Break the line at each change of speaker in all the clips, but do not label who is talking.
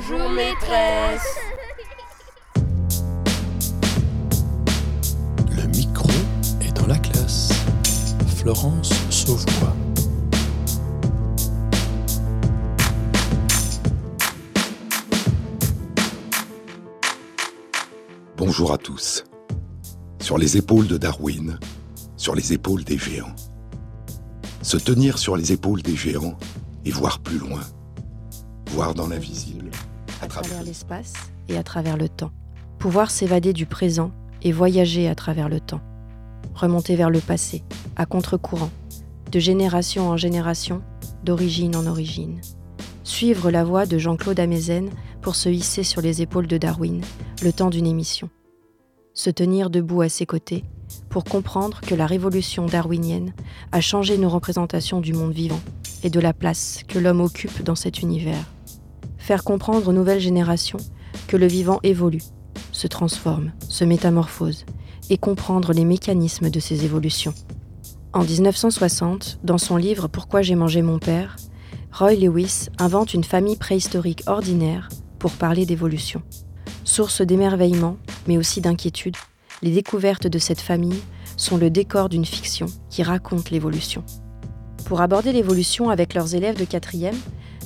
Bonjour maîtresse.
Le micro est dans la classe. Florence Sauvois.
Bonjour à tous. Sur les épaules de Darwin, sur les épaules des géants. Se tenir sur les épaules des géants et voir plus loin. Voir dans l'invisible.
À travers l'espace et à travers le temps. Pouvoir s'évader du présent et voyager à travers le temps. Remonter vers le passé, à contre-courant, de génération en génération, d'origine en origine. Suivre la voie de Jean-Claude Amezen pour se hisser sur les épaules de Darwin, le temps d'une émission. Se tenir debout à ses côtés pour comprendre que la révolution darwinienne a changé nos représentations du monde vivant et de la place que l'homme occupe dans cet univers. Faire comprendre aux nouvelles générations que le vivant évolue, se transforme, se métamorphose, et comprendre les mécanismes de ces évolutions. En 1960, dans son livre Pourquoi j'ai mangé mon père, Roy Lewis invente une famille préhistorique ordinaire pour parler d'évolution. Source d'émerveillement, mais aussi d'inquiétude, les découvertes de cette famille sont le décor d'une fiction qui raconte l'évolution. Pour aborder l'évolution avec leurs élèves de quatrième,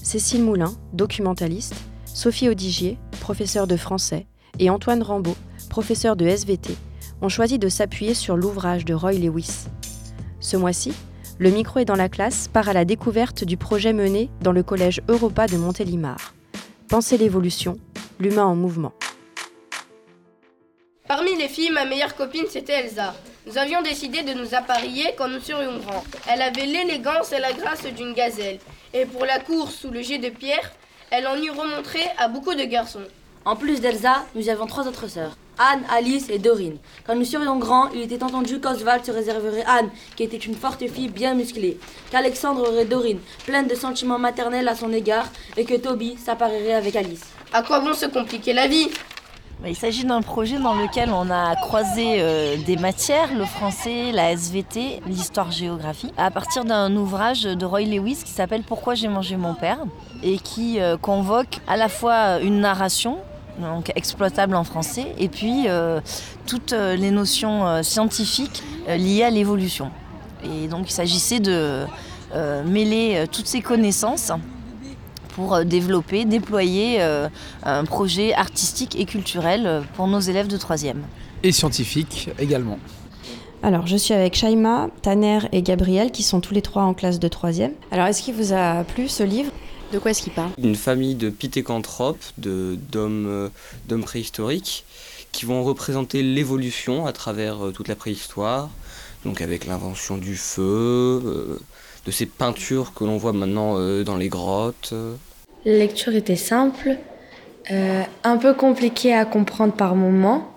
Cécile Moulin, documentaliste, Sophie Audigier, professeure de français, et Antoine Rambaud, professeur de SVT, ont choisi de s'appuyer sur l'ouvrage de Roy Lewis. Ce mois-ci, le micro est dans la classe part à la découverte du projet mené dans le collège Europa de Montélimar. Penser l'évolution, l'humain en mouvement.
Parmi les filles, ma meilleure copine c'était Elsa. Nous avions décidé de nous apparier quand nous serions grands. Elle avait l'élégance et la grâce d'une gazelle. Et pour la course sous le jet de pierre, elle en eut remontré à beaucoup de garçons.
En plus d'Elsa, nous avions trois autres sœurs, Anne, Alice et Dorine. Quand nous serions grands, il était entendu qu'Oswald se réserverait Anne, qui était une forte fille bien musclée, qu'Alexandre aurait Dorine, pleine de sentiments maternels à son égard, et que Toby s'apparaîtrait avec Alice.
À quoi bon se compliquer la vie?
Il s'agit d'un projet dans lequel on a croisé euh, des matières, le français, la SVT, l'histoire-géographie, à partir d'un ouvrage de Roy Lewis qui s'appelle Pourquoi j'ai mangé mon père et qui euh, convoque à la fois une narration donc exploitable en français, et puis euh, toutes les notions scientifiques liées à l'évolution. Et donc il s'agissait de mêler toutes ces connaissances pour euh, développer, déployer euh, un projet artistique et culturel euh, pour nos élèves de 3e.
Et scientifique également.
Alors, je suis avec Shaima, Tanner et Gabriel qui sont tous les trois en classe de 3e. Alors, est-ce qu'il vous a plu ce livre? De quoi est-ce qu'il parle?
Une famille de pithécanthropes, d'hommes préhistoriques, qui vont représenter l'évolution à travers toute la préhistoire, donc avec l'invention du feu, de ces peintures que l'on voit maintenant euh, dans les grottes
La lecture était simple, euh, un peu compliquée à comprendre par moments.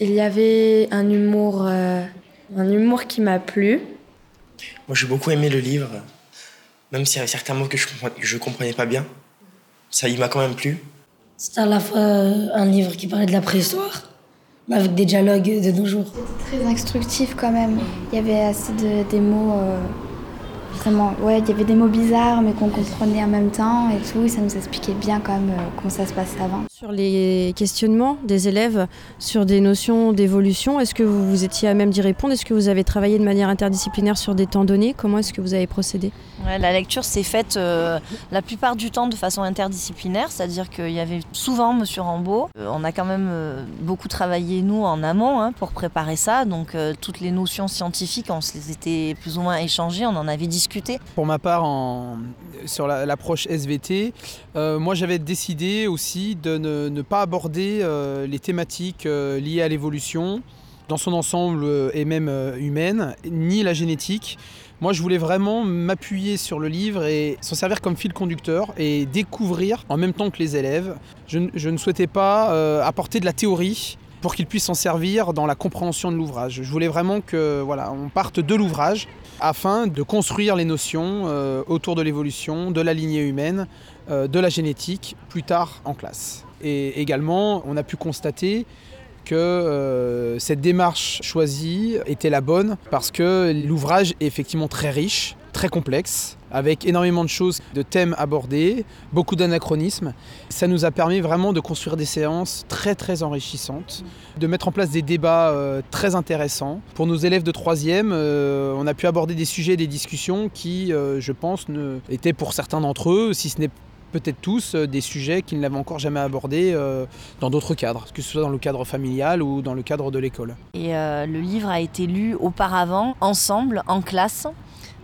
Il y avait un humour, euh, un humour qui m'a plu.
Moi, j'ai beaucoup aimé le livre, même s'il y avait certains mots que je ne comprenais pas bien. Ça, il m'a quand même plu.
C'était à la fois un livre qui parlait de la préhistoire, mais avec des dialogues de nos jours.
C'était très instructif quand même. Il y avait assez de, des mots Vraiment, ouais, il y avait des mots bizarres, mais qu'on comprenait en même temps et tout. Et ça nous expliquait bien quand même euh, comment ça se passait avant.
Sur les questionnements des élèves sur des notions d'évolution, est-ce que vous, vous étiez à même d'y répondre? Est-ce que vous avez travaillé de manière interdisciplinaire sur des temps donnés? Comment est-ce que vous avez procédé?
La lecture s'est faite euh, la plupart du temps de façon interdisciplinaire, c'est-à-dire qu'il y avait souvent Monsieur Rambaud. Euh, on a quand même beaucoup travaillé, nous, en amont hein, pour préparer ça. Donc toutes les notions scientifiques, on se les était plus ou moins échangées, on en avait
pour ma part, sur l'approche SVT, euh, moi j'avais décidé aussi de ne, pas aborder euh, les thématiques euh, liées à l'évolution dans son ensemble et même humaine, ni la génétique. Moi, je voulais vraiment m'appuyer sur le livre et s'en servir comme fil conducteur et découvrir en même temps que les élèves. Je ne souhaitais pas apporter de la théorie pour qu'ils puissent s'en servir dans la compréhension de l'ouvrage. Je voulais vraiment que on parte de l'ouvrage afin de construire les notions euh, autour de l'évolution, de la lignée humaine, euh, de la génétique plus tard en classe. Et également, on a pu constater que euh, cette démarche choisie était la bonne parce que l'ouvrage est effectivement très riche, très complexe, avec énormément de choses, de thèmes abordés, beaucoup d'anachronismes. Ça nous a permis vraiment de construire des séances très très enrichissantes, de mettre en place des débats euh, très intéressants. Pour nos élèves de troisième, euh, on a pu aborder des sujets, des discussions qui, euh, je pense, ne, étaient pour certains d'entre eux, si ce n'est peut-être tous des sujets qu'ils n'avaient encore jamais abordés dans d'autres cadres, que ce soit dans le cadre familial ou dans le cadre de l'école.
Et le livre a été lu auparavant, ensemble, en classe,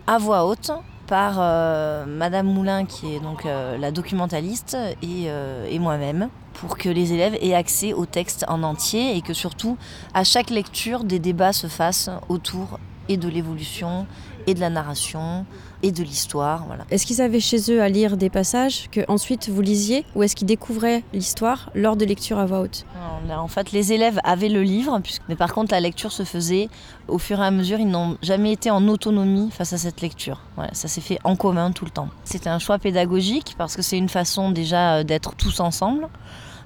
à voix haute, par euh, Madame Moulin, qui est donc euh, la documentaliste, et, euh, et moi-même, pour que les élèves aient accès au texte en entier et que surtout, à chaque lecture, des débats se fassent autour et de l'évolution, et de la narration, et de l'histoire. Voilà.
Est-ce qu'ils avaient chez eux à lire des passages que ensuite vous lisiez ou est-ce qu'ils découvraient l'histoire lors de lecture à voix haute?
Non, En fait, les élèves avaient le livre, mais par contre, la lecture se faisait au fur et à mesure. Ils n'ont jamais été en autonomie face à cette lecture. Voilà, ça s'est fait en commun tout le temps. C'était un choix pédagogique parce que c'est une façon déjà euh, d'être tous ensemble,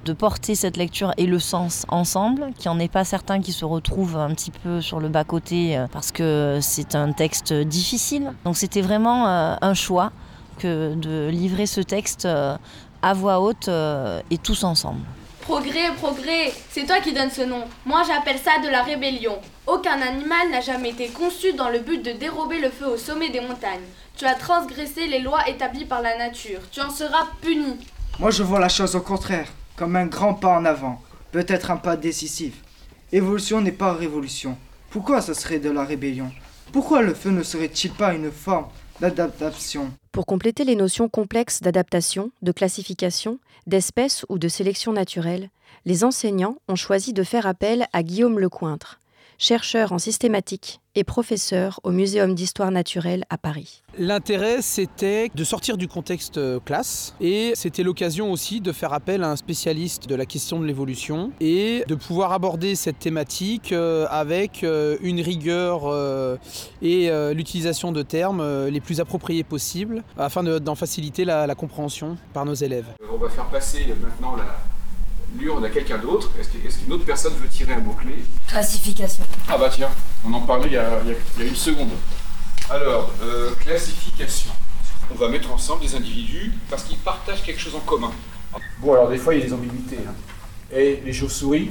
de porter cette lecture et le sens ensemble, qu'il n'y en ait pas certains qui se retrouvent un petit peu sur le bas-côté euh, parce que c'est un texte difficile. Donc c'était vraiment euh, un choix que de livrer ce texte euh, à voix haute et tous ensemble.
Progrès, progrès, c'est toi qui donnes ce nom. Moi j'appelle ça de la rébellion. Aucun animal n'a jamais été conçu dans le but de dérober le feu au sommet des montagnes. Tu as transgressé les lois établies par la nature. Tu en seras puni.
Moi, je vois la chose au contraire, comme un grand pas en avant, peut-être un pas décisif. Évolution n'est pas révolution. Pourquoi ce serait de la rébellion? Pourquoi le feu ne serait-il pas une forme d'adaptation?
Pour compléter les notions complexes d'adaptation, de classification, d'espèce ou de sélection naturelle, les enseignants ont choisi de faire appel à Guillaume Lecointre, chercheur en systématique et professeur au Muséum d'histoire naturelle à Paris.
L'intérêt, c'était de sortir du contexte euh, classe et c'était l'occasion aussi de faire appel à un spécialiste de la question de l'évolution et de pouvoir aborder cette thématique euh, avec euh, une rigueur et l'utilisation de termes les plus appropriés possibles afin de- d'en faciliter la, la compréhension par nos élèves.
On va faire passer maintenant la l'urne à quelqu'un d'autre. Est-ce qu'une autre personne veut tirer un mot-clé?
Classification.
Ah bah tiens, on en parlait il y a, il y a- il y a une seconde. Alors, euh, classification. On va mettre ensemble des individus parce qu'ils partagent quelque chose en commun. Bon, alors des fois, il y a des ambiguïtés. hein. Et les chauves-souris,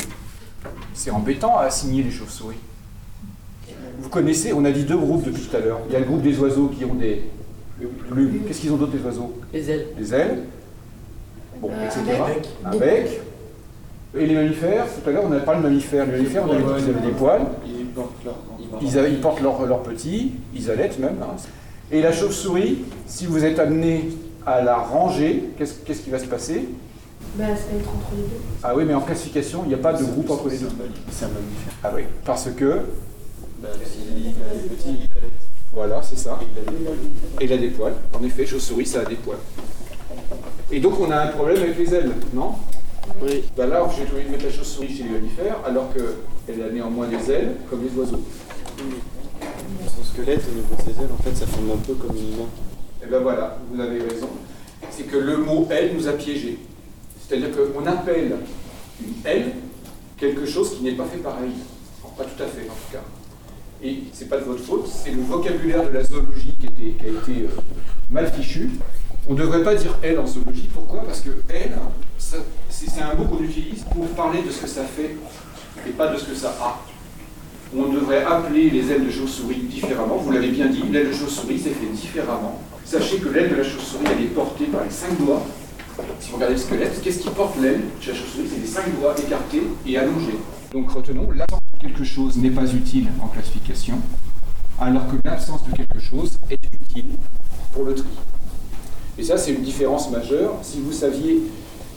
c'est embêtant à assigner les chauves-souris. Vous connaissez, on a dit deux groupes depuis tout à l'heure. Il y a le groupe des oiseaux qui ont des plumes. Qu'est-ce qu'ils ont d'autre, les oiseaux?
Les ailes.
Les ailes. Bon,
Euh,
etc.
un bec.
Un bec. Et les mammifères, tout à l'heure, on n'a pas le mammifère. Les mammifères, on avait dit qu'ils avaient des poils. Ils, avaient- ils portent leurs leurs petits, ils allaitent même. hein. Et la chauve-souris, si vous êtes amené à la ranger, qu'est-ce qu'est-ce qui va se passer?
Bah, ça va être entre les deux.
Ah oui, mais en classification, il n'y a pas de groupe entre les deux. C'est un mammifère. Ah oui, parce que. Voilà, c'est ça. Et il a des poils. En effet, chauve-souris, ça a des poils. Et donc on a un problème avec les ailes, non? Oui. Ben là, j'ai trouvé de mettre la chauve-souris chez les mammifères, alors qu'elle a néanmoins des ailes, comme les oiseaux.
Son squelette au niveau de ses ailes, en fait, ça forme un peu comme une main.
Et ben voilà, vous avez raison. C'est que le mot aile nous a piégés. C'est-à-dire qu'on appelle une aile quelque chose qui n'est pas fait pareil. Pas tout à fait, en tout cas. Et c'est pas de votre faute, c'est le vocabulaire de la zoologie qui, était- qui a été euh, mal fichu. On ne devrait pas dire elle en zoologie. Pourquoi? Parce que elle, c'est un mot qu'on utilise pour parler de ce que ça fait et pas de ce que ça a. On devrait appeler les ailes de chauve-souris différemment. Vous l'avez bien dit, l'aile de chauve-souris, c'est fait différemment. Sachez que l'aile de la chauve-souris, elle est portée par les cinq doigts. Si vous regardez le squelette, qu'est-ce qui porte l'aile chez la chauve-souris? C'est les cinq doigts écartés et allongés. Donc retenons, l'absence de quelque chose n'est pas utile en classification, alors que l'absence de quelque chose est utile pour le tri. Et ça, c'est une différence majeure. Si vous saviez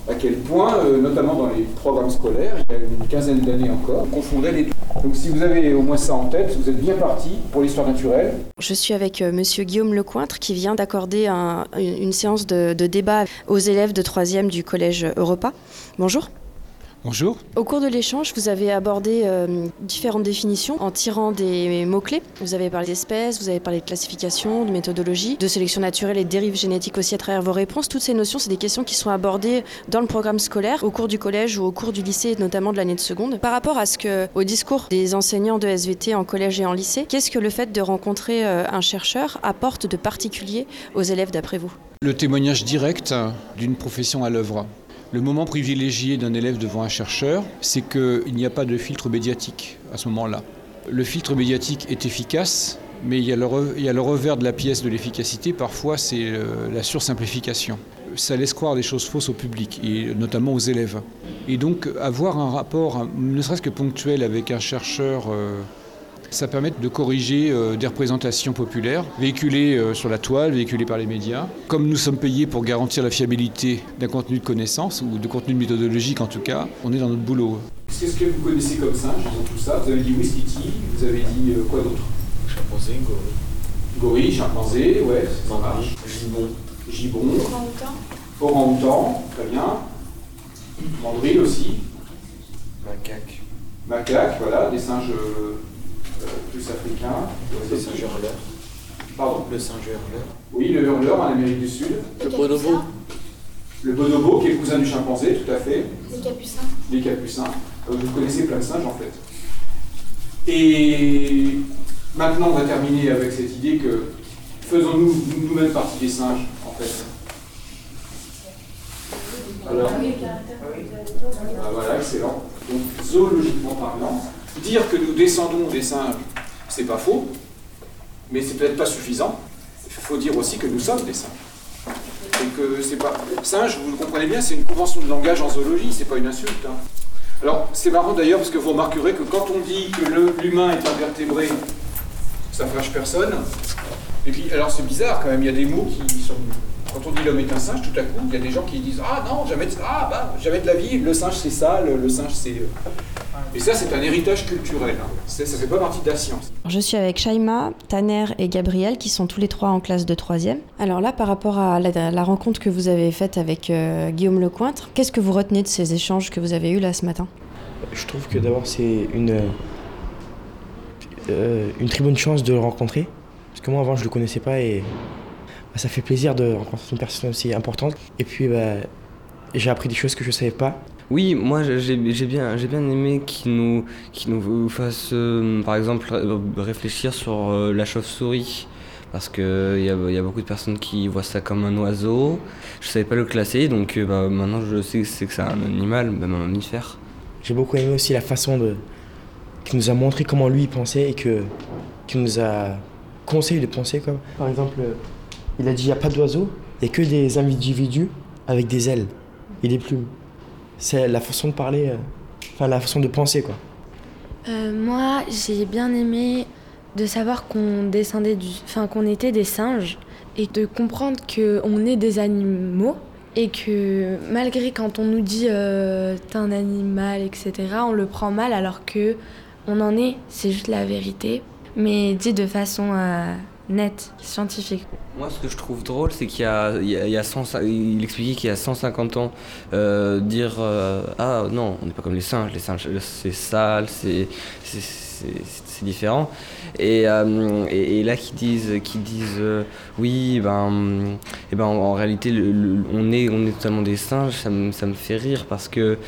à quel point, euh, notamment dans les programmes scolaires, il y a une quinzaine d'années encore, on confondait les deux. Donc si vous avez au moins ça en tête, vous êtes bien parti pour l'histoire naturelle.
Je suis avec euh, Monsieur Guillaume Lecointre qui vient d'accorder un- une une séance de, de débat aux élèves de 3e du collège Europa. Bonjour.
Bonjour.
Au cours de l'échange, vous avez abordé euh, différentes définitions en tirant des mots-clés. Vous avez parlé d'espèces, vous avez parlé de classification, de méthodologie, de sélection naturelle et de dérives génétiques aussi à travers vos réponses. Toutes ces notions, c'est des questions qui sont abordées dans le programme scolaire, au cours du collège ou au cours du lycée, notamment de l'année de seconde. Par rapport à ce que, au discours des enseignants de SVT en collège et en lycée, qu'est-ce que le fait de rencontrer euh, un chercheur apporte de particulier aux élèves d'après vous?
Le témoignage direct d'une profession à l'œuvre. Le moment privilégié d'un élève devant un chercheur, c'est qu'il n'y a pas de filtre médiatique à ce moment-là. Le filtre médiatique est efficace, mais il y a le, revers de la pièce de l'efficacité, parfois c'est euh, la sursimplification. Ça laisse croire des choses fausses au public, et notamment aux élèves. Et donc avoir un rapport, ne serait-ce que ponctuel, avec un chercheur euh, ça permet de corriger euh, des représentations populaires, véhiculées euh, sur la toile, véhiculées par les médias. Comme nous sommes payés pour garantir la fiabilité d'un contenu de connaissance, ou de contenu méthodologique en tout cas, on est dans notre boulot.
Qu'est-ce que vous connaissez comme singe dans tout ça Vous avez dit Wistiti, vous avez dit euh, quoi d'autre?
Chimpanzé, gorille.
Gorille, chimpanzé, ouais, ça marche.
Gibbon.
Gibbon. Orang-outan, très bien. Mandrille aussi.
Macaque.
Macaque, voilà, des singes euh, plus africain.
Le singe hurleur.
Pardon
Le singe hurleur.
Oui, le hurleur en Amérique du Sud.
Le bonobo.
Le bonobo, qui est le cousin du chimpanzé, tout à fait.
Les capucins.
Les capucins. Euh, Vous connaissez plein de singes en fait. Et maintenant, on va terminer avec cette idée que faisons-nous nous-mêmes partie des singes en fait Alors, ah, voilà, excellent. Donc, zoologiquement parlant, dire que nous descendons des singes, c'est pas faux, mais c'est peut-être pas suffisant. Il faut dire aussi que nous sommes des singes. Et que c'est pas. Singe, vous le comprenez bien, c'est une convention de langage en zoologie, c'est pas une insulte. hein. Alors, c'est marrant d'ailleurs parce que vous remarquerez que quand on dit que l'humain est invertébré, ça fâche personne. Et puis, alors c'est bizarre quand même, il y a des mots qui sont. Quand on dit l'homme est un singe, tout à coup, il y a des gens qui disent Ah non, jamais de, ah, bah, de la vie, le singe c'est ça, le singe c'est. Et ça, c'est un héritage culturel. hein. Ça fait pas partie de la science.
Je suis avec Shaima, Tanner et Gabriel qui sont tous les trois en classe de troisième. Alors là, par rapport à la, la rencontre que vous avez faite avec euh, Guillaume Lecointre, qu'est-ce que vous retenez de ces échanges que vous avez eus là ce matin?
Je trouve que d'abord c'est une, euh, une très bonne chance de le rencontrer. Parce que moi avant je le connaissais pas et bah, ça fait plaisir de rencontrer une personne aussi importante. Et puis bah, j'ai appris des choses que je savais pas.
Oui, moi j'ai bien, j'ai bien aimé qu'il nous, nous fasse, euh, par exemple, euh, réfléchir sur euh, la chauve-souris. Parce qu'il y a, y a beaucoup de personnes qui voient ça comme un oiseau. Je savais pas le classer, donc euh, bah, maintenant je sais que c'est que c'est un animal, même un mammifère.
J'ai beaucoup aimé aussi la façon de qu'il nous a montré comment lui pensait et que qu'il nous a conseillé de penser quoi. Par exemple, il a dit il n'y a pas d'oiseaux, il n'y a que des individus avec des ailes et des plumes. C'est la façon de parler, euh, enfin la façon de penser quoi.
Euh, moi, j'ai bien aimé de savoir qu'on descendait du, enfin qu'on était des singes et de comprendre que on est des animaux et que malgré quand on nous dit euh, t'es un animal, etc., on le prend mal alors que on en est, c'est juste la vérité, mais dit de façon euh, nette, scientifique.
Moi, ce que je trouve drôle, c'est qu'il y a, il y a, il y a 100 il expliquait qu'il y a 150 ans, euh, dire euh, Ah non, on n'est pas comme les singes, les singes c'est sale, c'est- c'est différent. Et, euh, et, et là, qui disent, qui disent euh, Oui, ben, et ben en, en réalité, le- le- on, est, on est totalement des singes, ça me, ça me fait rire parce que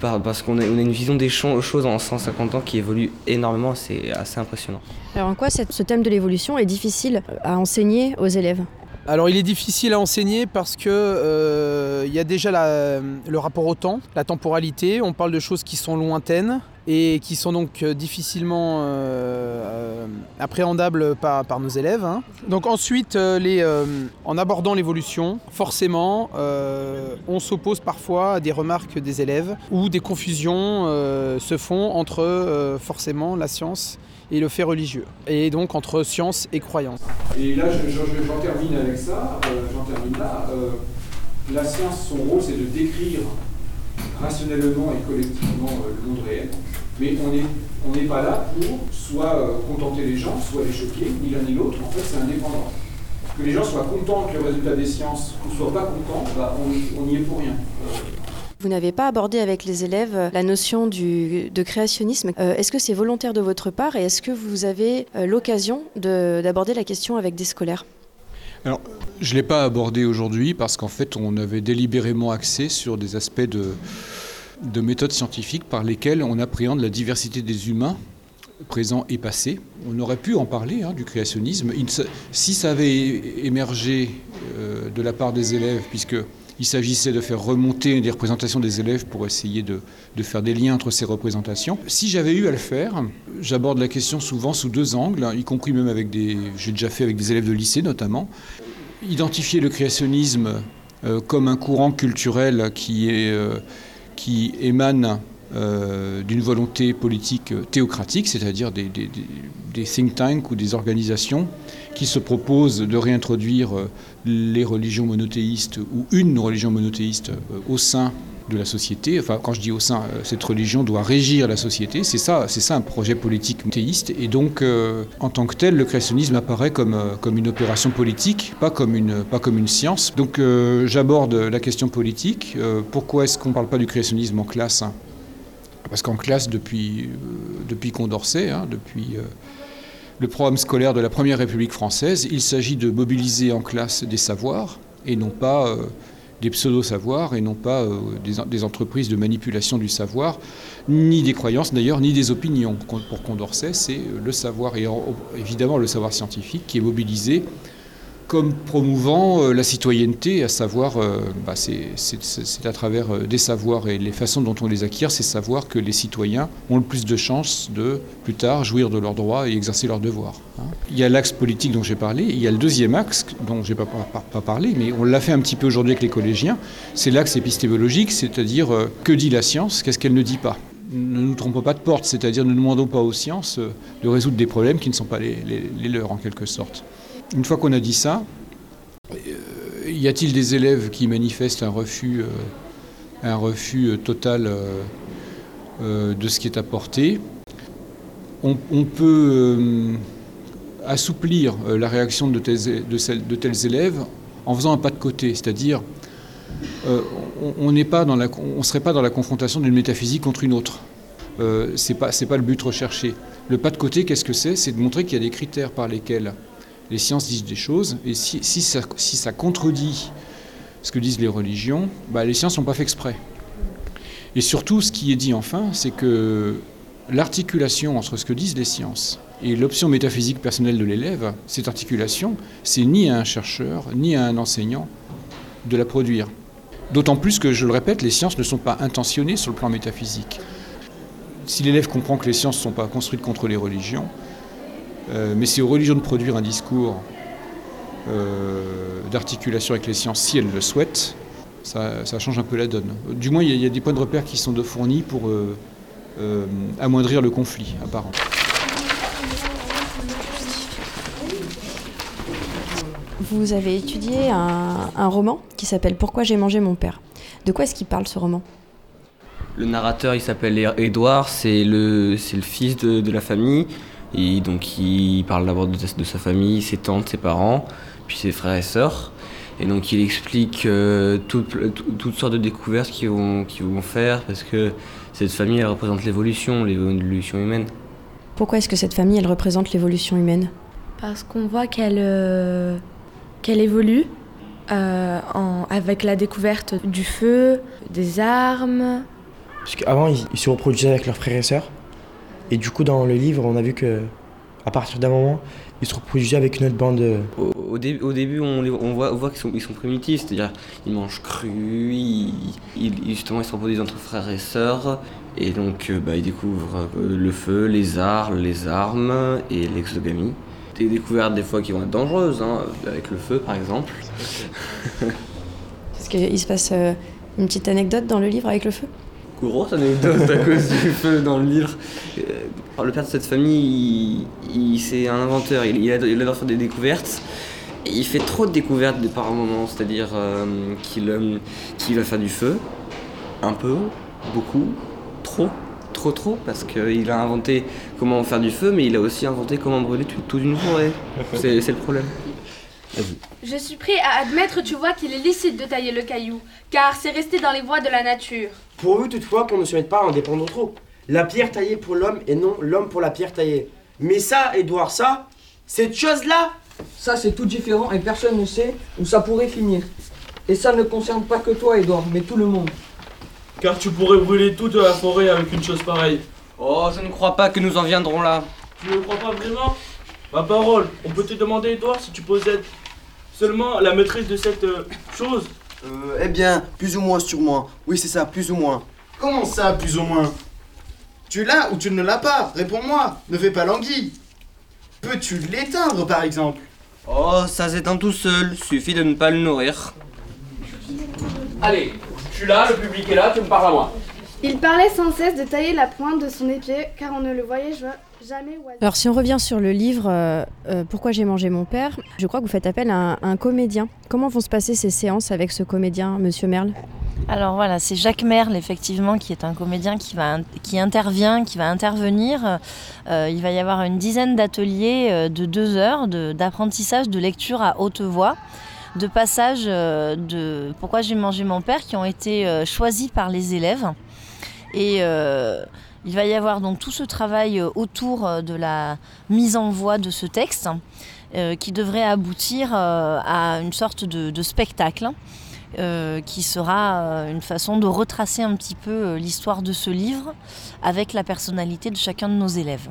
par- parce qu'on a, on a une vision des cho- choses en 150 ans qui évolue énormément, c'est assez impressionnant.
Alors en quoi cette- ce thème de l'évolution est difficile à enseigner aux élèves?
Alors il est difficile à enseigner parce que euh, il y a déjà la- le rapport au temps, la temporalité. On parle de choses qui sont lointaines et qui sont donc euh, difficilement euh, euh, appréhendables par, nos élèves. hein. Donc ensuite, en abordant l'évolution, forcément, on s'oppose parfois à des remarques des élèves ou des confusions se font entre forcément la science et le fait religieux, et donc entre science et croyance.
Et là, je- je- je- j'en termine avec ça, j'en termine là. La science, son rôle, c'est de décrire rationnellement et collectivement le monde réel. Mais on n'est on n'est pas là pour soit euh, contenter les gens, soit les choquer, ni l'un ni l'autre. En fait, c'est indépendant. Que les gens soient contents avec le résultat des sciences ou soient pas contents, bah, on on n'y est pour rien.
Vous n'avez pas abordé avec les élèves euh, la notion du, de créationnisme. Euh, est-ce que c'est volontaire de votre part et est-ce que vous avez euh, l'occasion d'aborder la question avec des scolaires?
Alors, je ne l'ai pas abordé aujourd'hui parce qu'en fait, on avait délibérément axé sur des aspects de, de méthodes scientifiques par lesquelles on appréhende la diversité des humains présents et passés. On aurait pu en parler hein, du créationnisme. si ça avait émergé euh, de la part des élèves, puisqu'il s'agissait de faire remonter des représentations des élèves pour essayer de, faire des liens entre ces représentations. Si j'avais eu à le faire, j'aborde la question souvent sous deux angles, y compris même avec des. J'ai déjà fait avec des élèves de lycée notamment. Identifier le créationnisme euh, comme un courant culturel qui est. Euh, qui émane euh, d'une volonté politique théocratique, c'est-à-dire des, think tanks ou des organisations qui se proposent de réintroduire euh, les religions monothéistes ou une religion monothéiste euh, au sein de la société. Enfin, quand je dis au sein, cette religion doit régir la société. C'est ça, c'est ça un projet politique théiste. Et donc, en tant que tel, le créationnisme apparaît comme, comme une opération politique, pas comme une, pas comme une science. Donc, j'aborde la question politique. pourquoi est-ce qu'on ne parle pas du créationnisme en classe hein? Parce qu'en classe, depuis, euh, depuis Condorcet, hein, depuis euh, le programme scolaire de la Première République française, il s'agit de mobiliser en classe des savoirs et non pas euh, des pseudo-savoirs et non pas des, des, entreprises de manipulation du savoir, ni des croyances d'ailleurs, ni des opinions. Pour Condorcet, c'est le savoir et évidemment le savoir scientifique qui est mobilisé comme promouvant euh, la citoyenneté, à savoir, euh, bah, c'est à travers euh, des savoirs et les façons dont on les acquiert, ces savoirs que les citoyens ont le plus de chances de, plus tard, jouir de leurs droits et exercer leurs devoirs. Hein. Il y a l'axe politique dont j'ai parlé, il y a le deuxième axe dont je n'ai pas, pas, parlé, mais on l'a fait un petit peu aujourd'hui avec les collégiens, c'est l'axe épistémologique, c'est-à-dire que dit la science, qu'est-ce qu'elle ne dit pas? Ne nous trompons pas de porte, c'est-à-dire ne demandons pas aux sciences de résoudre des problèmes qui ne sont pas les leurs en quelque sorte. Une fois qu'on a dit ça, euh, y a-t-il des élèves qui manifestent un refus, euh, euh, total de ce qui est apporté? On, peut assouplir la réaction de tels, élèves en faisant un pas de côté, c'est-à-dire on ne serait pas dans la confrontation d'une métaphysique contre une autre. C'est pas, pas le but recherché. Le pas de côté, qu'est-ce que c'est? C'est de montrer qu'il y a des critères par lesquels les sciences disent des choses, et si, ça, contredit ce que disent les religions, bah, les sciences n'ont pas fait exprès. Et surtout, ce qui est dit enfin, c'est que l'articulation entre ce que disent les sciences et l'option métaphysique personnelle de l'élève, cette articulation, c'est ni à un chercheur, ni à un enseignant de la produire. D'autant plus que, je le répète, les sciences ne sont pas intentionnées sur le plan métaphysique. Si l'élève comprend que les sciences ne sont pas construites contre les religions, euh, mais c'est aux religions de produire un discours euh, d'articulation avec les sciences si elles le souhaitent. Ça, change un peu la donne. Du moins, il y, a des points de repère qui sont de fournis pour euh, amoindrir le conflit apparent.
Vous avez étudié un, roman qui s'appelle Pourquoi j'ai mangé mon père. De quoi est-ce qu'il parle ce roman?
Le narrateur, il s'appelle Édouard, c'est le, le fils de, de la famille. Et donc il parle d'abord de, sa famille, ses tantes, ses parents, puis ses frères et sœurs. Et donc il explique euh, toutes sortes de découvertes qu'ils vont, vont faire parce que cette famille elle représente l'évolution, l'évolution humaine.
Pourquoi est-ce que cette famille elle représente l'évolution humaine?
Parce qu'on voit qu'elle euh, qu'elle évolue euh, en, avec la découverte du feu, des armes.
Parce qu'avant ils se reproduisaient avec leurs frères et sœurs. Et du coup, dans le livre, on a vu que à partir d'un moment, ils se reproduisaient avec une autre bande.
Au, au, début, on, on voit, on voit qu'ils sont, ils sont primitifs, c'est-à-dire ils mangent cru, ils, justement ils se reproduisent entre frères et sœurs, et donc euh, bah, ils découvrent euh, le feu, les arts, les armes et l'exogamie. Des découvertes des fois qui vont être dangereuses, hein, avec le feu par exemple.
Est-ce qu'il se passe euh, une petite anecdote dans le livre avec le feu?
Grosse anecdote à cause du feu dans le livre. Euh, le père de cette famille, il, c'est un inventeur, il, adore faire des découvertes. il fait trop de découvertes par moment, c'est-à-dire euh, euh, qu'il va faire du feu, un peu, beaucoup, trop, trop trop, parce qu'il a inventé comment faire du feu, mais il a aussi inventé comment brûler toute une forêt. C'est le problème.
Je suis prêt à admettre, tu vois, qu'il est licite de tailler le caillou, car c'est resté dans les voies de la nature.
Pourvu toutefois qu'on ne se mette pas à en dépendre trop. La pierre taillée pour l'homme et non l'homme pour la pierre taillée. Mais ça, Edouard, ça, cette chose-là,
Ça, c'est tout différent et personne ne sait où ça pourrait finir. Et ça ne concerne pas que toi, Edouard, mais tout le monde.
Car tu pourrais brûler toute la forêt avec une chose pareille.
Oh, je ne crois pas que nous en viendrons là.
Tu ne crois pas vraiment? Ma parole, on peut te demander, Edouard, si tu possèdes seulement la maîtrise de cette euh, chose.
Euh, eh bien, plus ou moins sûrement. Oui, c'est ça, plus ou moins.
Comment ça, plus ou moins? Tu l'as ou tu ne l'as pas? Réponds-moi, ne fais pas languille. Peux-tu l'éteindre, par exemple?
Oh, ça s'éteint tout seul, suffit de ne pas le nourrir.
Allez, je suis là, le public est là, tu me parles à moi.
Il parlait sans cesse de tailler la pointe de son épée, car on ne le voyait jamais.
Alors si on revient sur le livre euh, euh, Pourquoi j'ai mangé mon père, je crois que vous faites appel à un, un comédien. Comment vont se passer ces séances avec ce comédien, Monsieur Merle?
Alors voilà, c'est Jacques Merle, effectivement, qui est un comédien qui, va, qui intervient, qui va intervenir. Euh, il va y avoir une dizaine d'ateliers de deux heures d'apprentissage de, lecture à haute voix, de passage euh, de Pourquoi j'ai mangé mon père, qui ont été choisis par les élèves. Et euh, il va y avoir donc tout ce travail euh, autour euh, de la mise en voix de ce texte, euh, qui devrait aboutir euh, à une sorte de, de spectacle euh, qui sera une façon de retracer un petit peu l'histoire de ce livre avec la personnalité de chacun de nos élèves.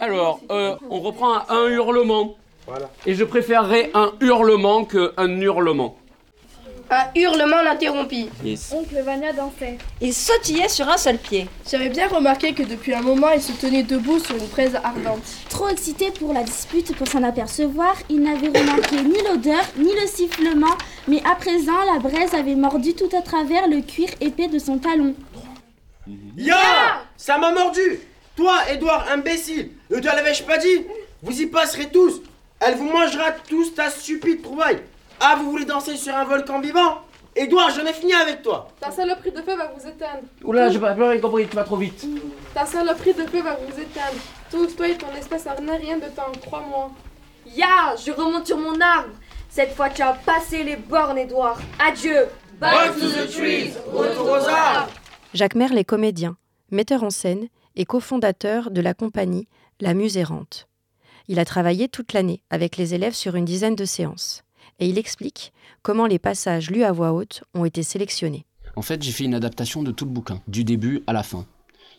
Alors, euh, on reprend à un hurlement. Et je préférerais un hurlement qu'un hurlement.
Un hurlement l'interrompit.
Oncle Vania dansait.
Il sautillait sur un seul pied.
J'avais bien remarqué que depuis un moment, il se tenait debout sur une braise ardente.
Trop excité pour la dispute pour s'en apercevoir, il n'avait remarqué ni l'odeur ni le sifflement, mais à présent la braise avait mordu tout à travers le cuir épais de son talon.
Ya Ça m'a mordu Toi, Edouard, imbécile Ne te l'avais-je pas dit? Vous y passerez tous Elle vous mangera tous ta stupide trouvaille Ah, vous voulez danser sur un volcan vivant Edouard, j'en ai fini avec toi
Ta saloperie de feu va vous éteindre.
Oula, j'ai pas pas rien compris, tu vas trop vite.
Ta saloperie de feu va vous éteindre. Tous, toi et ton espèce n'a rien de temps, crois-moi.
Ya, je remonte sur mon arbre. Cette fois, tu as passé les bornes, Edouard. Adieu.
Back to the trees, retour aux arbres.
Jacques Merle est comédien, metteur en scène et cofondateur de la compagnie La Muse Errante. Il a travaillé toute l'année avec les élèves sur une dizaine de séances. Et il explique comment les passages lus à voix haute ont été sélectionnés.
En fait, j'ai fait une adaptation de tout le bouquin, du début à la fin.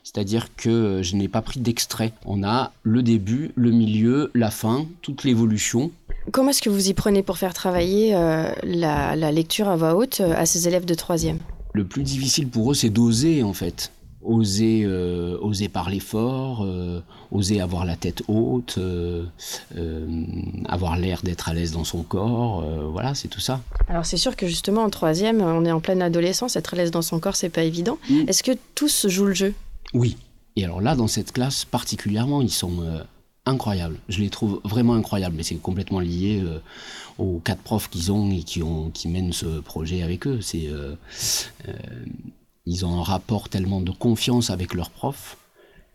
C'est-à-dire que euh, je n'ai pas pris d'extrait. On a le début, le milieu, la fin, toute l'évolution.
Comment est-ce que vous y prenez pour faire travailler euh, la, la lecture à voix haute euh, à ces élèves de troisième?
Le plus difficile pour eux, c'est d'oser en fait. Oser, euh, oser parler fort, euh, oser avoir la tête haute, euh, avoir l'air d'être à l'aise dans son corps. voilà, c'est tout ça.
Alors c'est sûr que justement en troisième, on est en pleine adolescence, être à l'aise dans son corps, c'est pas évident. Est-ce que tous jouent le jeu?
Oui. Et alors là, dans cette classe particulièrement, ils sont incroyables. Je les trouve vraiment incroyables, mais c'est complètement lié euh, aux quatre profs qu'ils ont et qui, ont, qui mènent ce projet avec eux. C'est, euh, euh, ils ont un rapport tellement de confiance avec leurs profs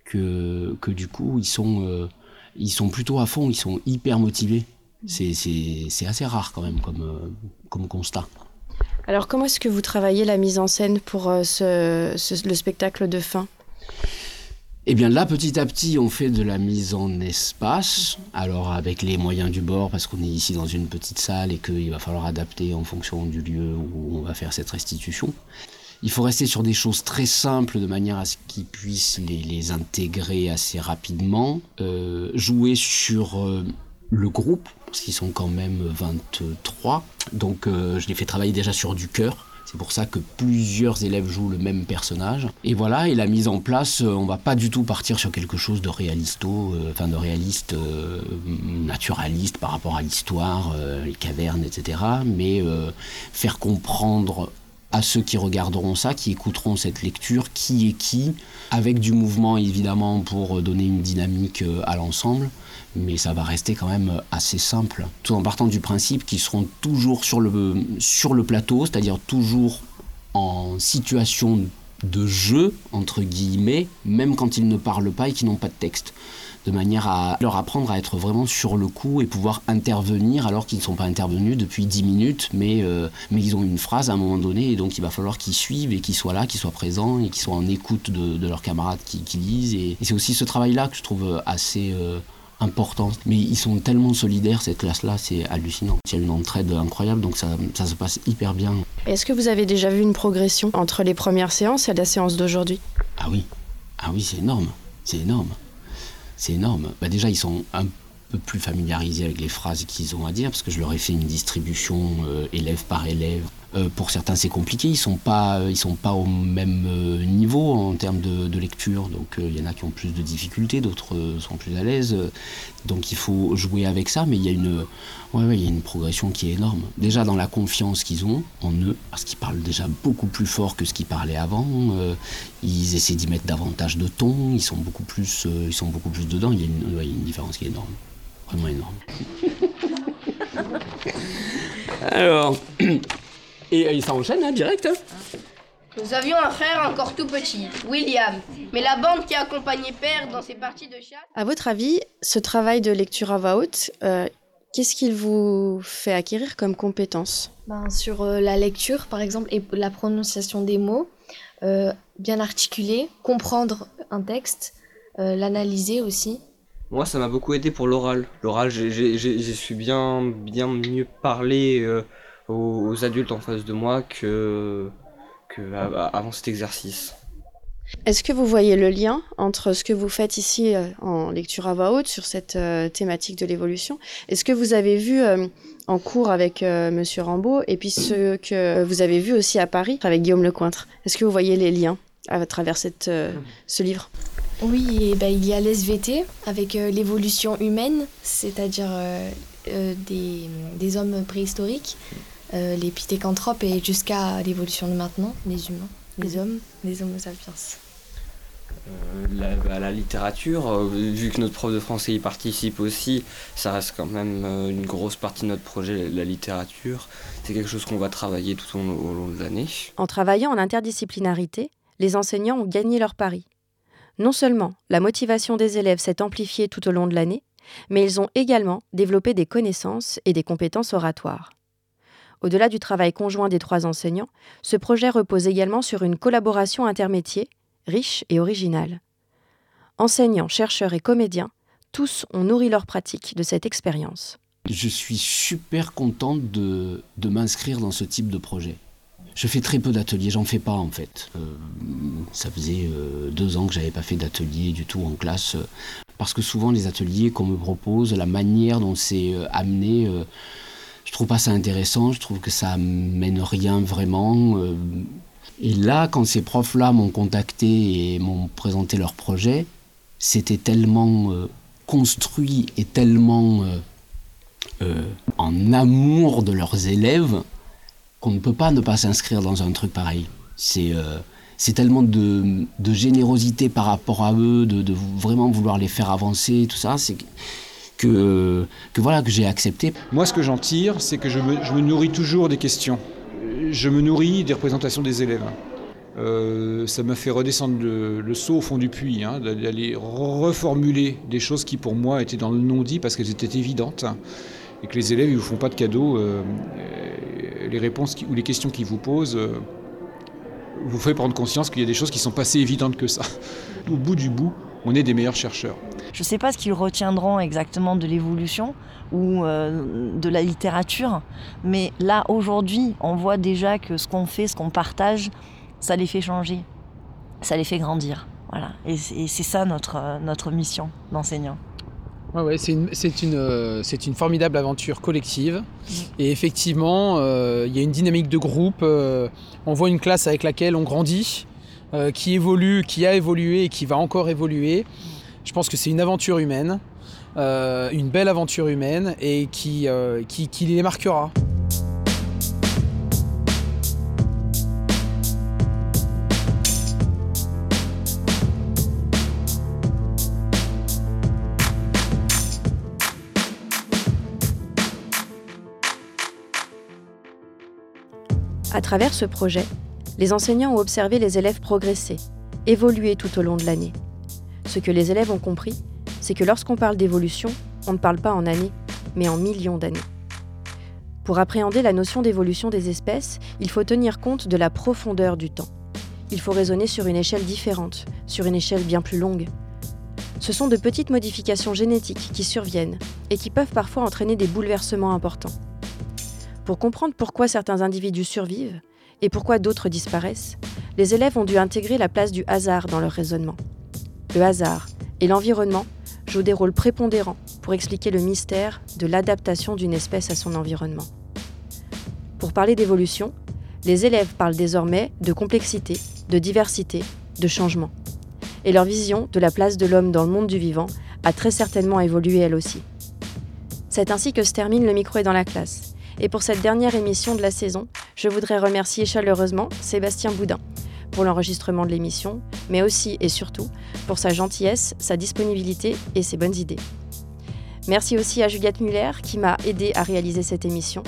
que, que du coup, ils sont, euh, ils sont plutôt à fond, ils sont hyper motivés. C'est, c'est, c'est assez rare quand même comme, euh, comme constat.
Alors comment est-ce que vous travaillez la mise en scène pour euh, ce- ce- le spectacle de fin?
Eh bien là, petit à petit, on fait de la mise en espace, alors avec les moyens du bord, parce qu'on est ici dans une petite salle et qu'il va falloir adapter en fonction du lieu où on va faire cette restitution. Il faut rester sur des choses très simples de manière à ce qu'ils puissent les, intégrer assez rapidement, Euh, jouer sur euh, le groupe, parce qu'ils sont quand même 23, donc euh, je les fais travailler déjà sur du cœur. C'est pour ça que plusieurs élèves jouent le même personnage. Et voilà, et la mise en place, on va pas du tout partir sur quelque chose de réalisto, euh, enfin de réaliste, naturaliste par rapport à l'histoire, les cavernes, etc. Mais faire comprendre à ceux qui regarderont ça, qui écouteront cette lecture, qui est qui, avec du mouvement évidemment pour donner une dynamique euh, à l'ensemble, mais ça va rester quand même assez simple, tout en partant du principe qu'ils seront toujours sur le, sur le plateau, c'est-à-dire toujours en situation de jeu, entre guillemets, même quand ils ne parlent pas et qu'ils n'ont pas de texte. De manière à leur apprendre à être vraiment sur le coup et pouvoir intervenir alors qu'ils ne sont pas intervenus depuis 10 minutes, mais, euh, mais ils ont une phrase à un moment donné, et donc il va falloir qu'ils suivent et qu'ils soient là, qu'ils soient présents et qu'ils soient en écoute de, leurs camarades qui, lisent. Et, c'est aussi ce travail-là que je trouve assez... Euh, important. Mais ils sont tellement solidaires, cette classe-là, c'est hallucinant. Il y a une entraide incroyable, donc ça, ça se passe hyper bien.
Est-ce que vous avez déjà vu une progression entre les premières séances et la séance d'aujourd'hui?
Ah oui, ah oui, c'est énorme, c'est énorme c'est énorme. Bah déjà, ils sont un peu plus familiarisés avec les phrases qu'ils ont à dire, parce que je leur ai fait une distribution euh, élève par élève. Euh, pour certains, c'est compliqué, ils sont, pas, ils sont pas au même euh, niveau en termes de, lecture. Donc, il y en a qui ont plus de difficultés, d'autres sont plus à l'aise. donc, il faut jouer avec ça, mais il y, a une, ouais, il y a une progression qui est énorme. Déjà, dans la confiance qu'ils ont en eux, parce qu'ils parlent déjà beaucoup plus fort que ce qu'ils parlaient avant. ils essaient d'y mettre davantage de ton, ils sont beaucoup plus, ils sont beaucoup plus dedans. Il y, a une, il y a une différence qui est énorme vraiment énorme.
Alors, et, ça enchaîne, hein, direct. Hein.
Nous avions un frère encore tout petit, William, mais la bande qui accompagnait Père dans ses parties de chasse.
À votre avis, ce travail de lecture à voix haute, euh, qu'est-ce qu'il vous fait acquérir comme compétence
ben, Sur euh, la lecture, par exemple, et la prononciation des mots, euh, bien articuler, comprendre un texte, l'analyser aussi.
Moi, ça m'a beaucoup aidé pour l'oral. L'oral, j'ai su bien, bien mieux parler euh, aux, adultes en face de moi que, que avant cet exercice.
Est-ce que vous voyez le lien entre ce que vous faites ici euh, en lecture à voix haute sur cette euh, thématique de l'évolution? Est-ce que vous avez vu en cours avec Monsieur Rambaud et puis ce que vous avez vu aussi à Paris avec Guillaume Lecointre? Est-ce que vous voyez les liens à travers cette, ce livre?
Oui, et ben, il y a l'SVT avec euh, l'évolution humaine, c'est-à-dire euh, euh, des, des, hommes préhistoriques, les pithécanthropes et jusqu'à l'évolution de maintenant, les humains, les hommes, les homo sapiens.
La, bah, la, littérature, vu que notre prof de français y participe aussi, ça reste quand même une grosse partie de notre projet, la littérature. C'est quelque chose qu'on va travailler tout au, au long de l'année.
En travaillant en interdisciplinarité, les enseignants ont gagné leur pari. Non seulement la motivation des élèves s'est amplifiée tout au long de l'année, mais ils ont également développé des connaissances et des compétences oratoires. Au-delà du travail conjoint des trois enseignants, ce projet repose également sur une collaboration intermétier, riche et originale. Enseignants, chercheurs et comédiens, tous ont nourri leur pratique de cette expérience.
Je suis super contente de, m'inscrire dans ce type de projet. Je fais très peu d'ateliers, j'en fais pas en fait. Euh, ça faisait euh, deux ans que j'avais pas fait d'atelier du tout en classe, euh, parce que souvent les ateliers qu'on me propose, la manière dont c'est amené, je trouve pas ça intéressant, je trouve que ça mène rien vraiment. et là, quand ces profs-là m'ont contacté et m'ont présenté leur projet, c'était tellement construit et tellement en amour de leurs élèves qu'on ne peut pas ne pas s'inscrire dans un truc pareil. C'est euh, c'est tellement de, de, générosité par rapport à eux, de, vraiment vouloir les faire avancer, tout ça, que, voilà que j'ai accepté.
Moi, ce que j'en tire, c'est que je me, nourris toujours des questions. Je me nourris des représentations des élèves. Euh, ça m'a fait redescendre le, le, saut au fond du puits, hein, d'aller reformuler des choses qui pour moi étaient dans le non-dit parce qu'elles étaient évidentes et que les élèves ne vous font pas de cadeaux. Euh, les réponses ou les questions qu'ils vous posent euh, vous fait prendre conscience qu'il y a des choses qui sont pas si évidentes que ça. Au bout du bout, on est des meilleurs chercheurs.
Je ne sais pas ce qu'ils retiendront exactement de l'évolution ou euh, de la littérature, mais là aujourd'hui, on voit déjà que ce qu'on fait, ce qu'on partage, ça les fait changer, ça les fait grandir. Voilà. Et c'est ça notre, notre mission d'enseignant.
Ouais, c'est une, une, euh, une, formidable aventure collective. Et effectivement, euh, il y a une dynamique de groupe. Euh, on voit une classe avec laquelle on grandit, qui évolue, qui a évolué et qui va encore évoluer. Je pense que c'est une aventure humaine, une belle aventure humaine et qui, qui, qui les marquera.
À travers ce projet, les enseignants ont observé les élèves progresser, évoluer tout au long de l'année. Ce que les élèves ont compris, c'est que lorsqu'on parle d'évolution, on ne parle pas en années, mais en millions d'années. Pour appréhender la notion d'évolution des espèces, il faut tenir compte de la profondeur du temps. Il faut raisonner sur une échelle différente, sur une échelle bien plus longue. Ce sont de petites modifications génétiques qui surviennent et qui peuvent parfois entraîner des bouleversements importants. Pour comprendre pourquoi certains individus survivent et pourquoi d'autres disparaissent, les élèves ont dû intégrer la place du hasard dans leur raisonnement. Le hasard et l'environnement jouent des rôles prépondérants pour expliquer le mystère de l'adaptation d'une espèce à son environnement. Pour parler d'évolution, les élèves parlent désormais de complexité, de diversité, de changement. Et leur vision de la place de l'homme dans le monde du vivant a très certainement évolué elle aussi. C'est ainsi que se termine le micro est dans la classe. Et pour cette dernière émission de la saison, je voudrais remercier chaleureusement Sébastien Boudin pour l'enregistrement de l'émission, mais aussi et surtout pour sa gentillesse, sa disponibilité et ses bonnes idées. Merci aussi à Juliette Muller qui m'a aidé à réaliser cette émission.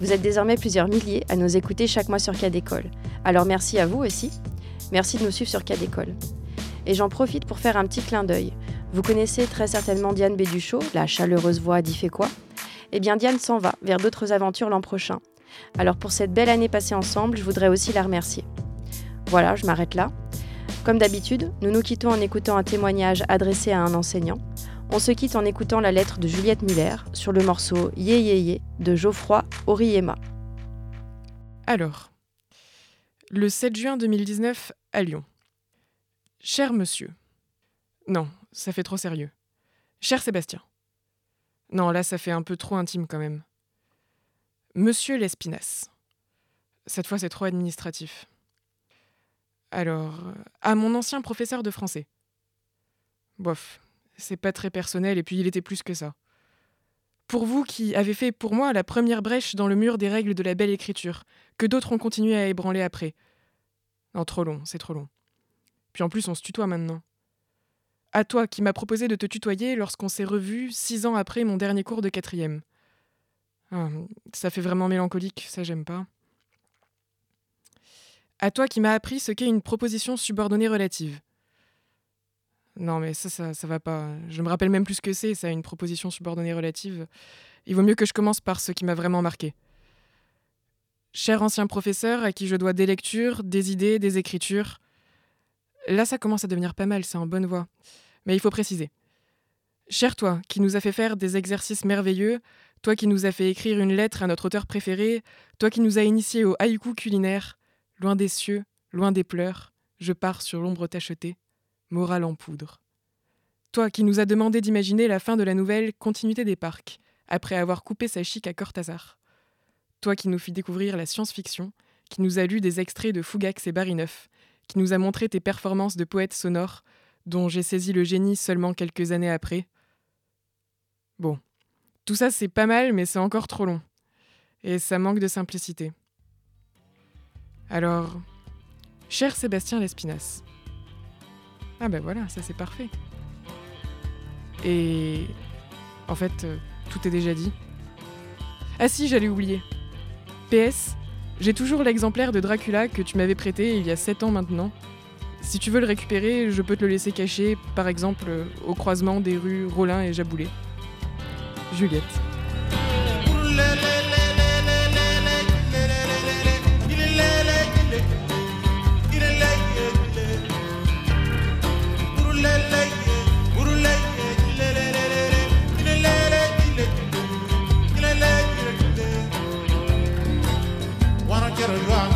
Vous êtes désormais plusieurs milliers à nous écouter chaque mois sur Cas d'école. Alors merci à vous aussi. Merci de nous suivre sur Cas d'école. Et j'en profite pour faire un petit clin d'œil. Vous connaissez très certainement Diane Béduchot, la chaleureuse voix fait quoi? Eh bien Diane s'en va vers d'autres aventures l'an prochain. Alors pour cette belle année passée ensemble, je voudrais aussi la remercier. Voilà, je m'arrête là. Comme d'habitude, nous nous quittons en écoutant un témoignage adressé à un enseignant. On se quitte en écoutant la lettre de Juliette Muller sur le morceau Yé Yé Yé de Geoffroy Oriema.
Alors, le 7 juin 2019 à Lyon. Cher monsieur. Non, ça fait trop sérieux. Cher Sébastien. Non, là, ça fait un peu trop intime quand même. Monsieur Lespinasse. Cette fois, c'est trop administratif. Alors, à mon ancien professeur de français. Bof, c'est pas très personnel et puis il était plus que ça. Pour vous qui avez fait pour moi la première brèche dans le mur des règles de la belle écriture, que d'autres ont continué à ébranler après. Non, trop long, c'est trop long. Puis en plus, on se tutoie maintenant. À toi qui m'as proposé de te tutoyer lorsqu'on s'est revus six ans après mon dernier cours de quatrième. Ah, ça fait vraiment mélancolique, ça j'aime pas. À toi qui m'as appris ce qu'est une proposition subordonnée relative. Non, mais ça, ça, ça va pas. Je me rappelle même plus ce que c'est, ça, une proposition subordonnée relative. Il vaut mieux que je commence par ce qui m'a vraiment marqué. Cher ancien professeur à qui je dois des lectures, des idées, des écritures. Là, ça commence à devenir pas mal, c'est en bonne voie. Mais il faut préciser. Cher toi, qui nous a fait faire des exercices merveilleux, toi qui nous a fait écrire une lettre à notre auteur préféré, toi qui nous a initiés au haïku culinaire, loin des cieux, loin des pleurs, je pars sur l'ombre tachetée morale en poudre. Toi qui nous as demandé d'imaginer la fin de la nouvelle Continuité des parcs, après avoir coupé sa chic à Cortázar. Toi qui nous fis découvrir la science-fiction, qui nous a lu des extraits de Fougax et Barineuf, qui nous a montré tes performances de poète sonore, dont j'ai saisi le génie seulement quelques années après. Bon, tout ça c'est pas mal, mais c'est encore trop long. Et ça manque de simplicité. Alors, cher Sébastien Lespinasse, ah ben voilà, ça c'est parfait. Et en fait, euh, tout est déjà dit. Ah si, j'allais oublier. PS, j'ai toujours l'exemplaire de Dracula que tu m'avais prêté il y a 7 ans maintenant. Si tu veux le récupérer, je peux te le laisser caché, par exemple, au croisement des rues Rollin et Jaboulet. Juliette. get around.